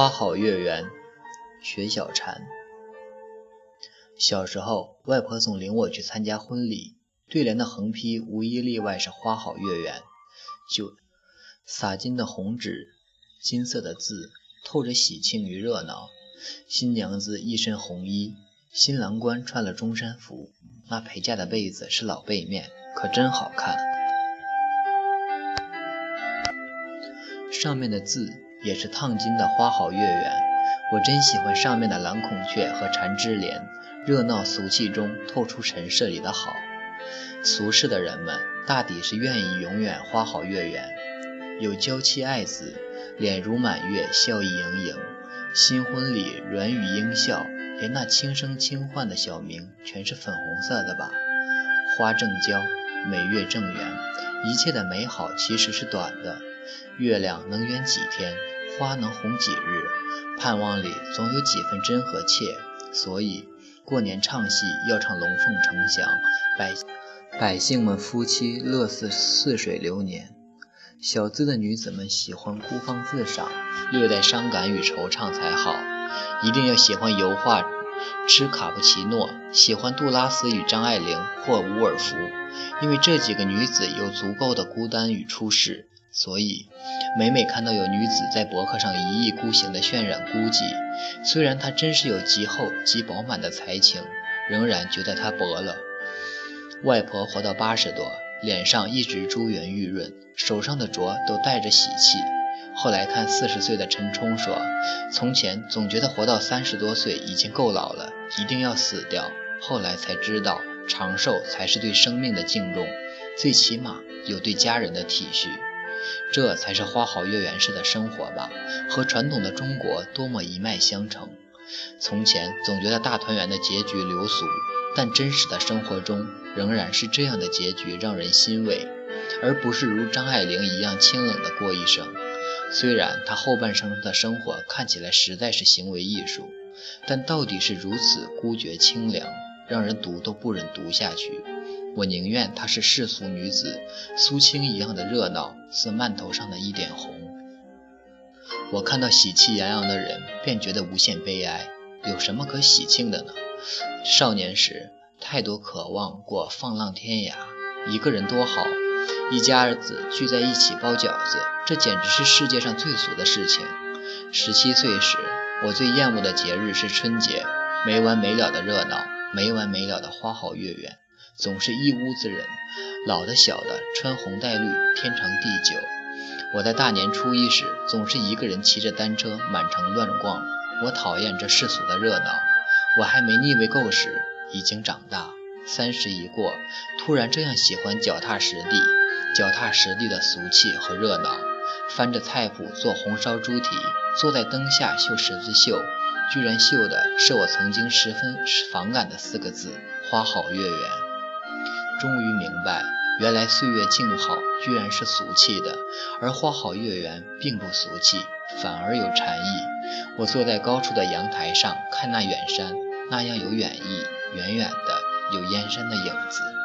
花好月圆，薛小禅。小时候，外婆总领我去参加婚礼，对联的横批无一例外是“花好月圆”。就洒金的红纸，金色的字，透着喜庆与热闹。新娘子一身红衣，新郎官穿了中山服，那陪嫁的被子是老被面，可真好看。上面的字也是烫金的“花好月圆”，我真喜欢上面的蓝孔雀和缠枝莲。热闹俗气中透出陈设里的好。俗世的人们大抵是愿意永远花好月圆，有娇妻爱子，脸如满月，笑意盈盈。新婚礼软语应笑，连那轻声轻唤的小名全是粉红色的吧？花正娇，美月正圆，一切的美好其实是短的。月亮能圆几天，花能红几日，盼望里总有几分真和切，所以。过年唱戏要唱龙凤呈祥，百百姓们夫妻乐似似水流年。小资的女子们喜欢孤芳自赏，略带伤感与惆怅才好。一定要喜欢油画，吃卡布奇诺，喜欢杜拉斯与张爱玲或伍尔夫，因为这几个女子有足够的孤单与出世，所以。每每看到有女子在博客上一意孤行地渲染孤寂，虽然她真是有极厚极饱满的才情，仍然觉得她薄了。外婆活到八十多，脸上一直珠圆玉润，手上的镯都带着喜气。后来看四十岁的陈冲说，从前总觉得活到三十多岁已经够老了，一定要死掉。后来才知道，长寿才是对生命的敬重，最起码有对家人的体恤。这才是花好月圆式的生活吧，和传统的中国多么一脉相承。从前总觉得大团圆的结局流俗，但真实的生活中仍然是这样的结局让人欣慰，而不是如张爱玲一样清冷的过一生。虽然她后半生的生活看起来实在是行为艺术，但到底是如此孤绝清凉，让人读都不忍读下去。我宁愿她是世俗女子，苏青一样的热闹，似曼头上的一点红。我看到喜气洋洋的人，便觉得无限悲哀。有什么可喜庆的呢？少年时太多渴望过放浪天涯，一个人多好，一家子聚在一起包饺子，这简直是世界上最俗的事情。十七岁时，我最厌恶的节日是春节，没完没了的热闹，没完没了的花好月圆。总是一屋子人，老的小的，穿红戴绿，天长地久。我在大年初一时，总是一个人骑着单车满城乱逛。我讨厌这世俗的热闹。我还没腻味够时，已经长大，三十一过，突然这样喜欢脚踏实地，脚踏实地的俗气和热闹。翻着菜谱做红烧猪蹄，坐在灯下绣十字绣，居然绣的是我曾经十分反感的四个字：花好月圆。终于明白，原来岁月静好居然是俗气的，而花好月圆并不俗气，反而有禅意。我坐在高处的阳台上看那远山，那样有远意，远远的有燕山的影子。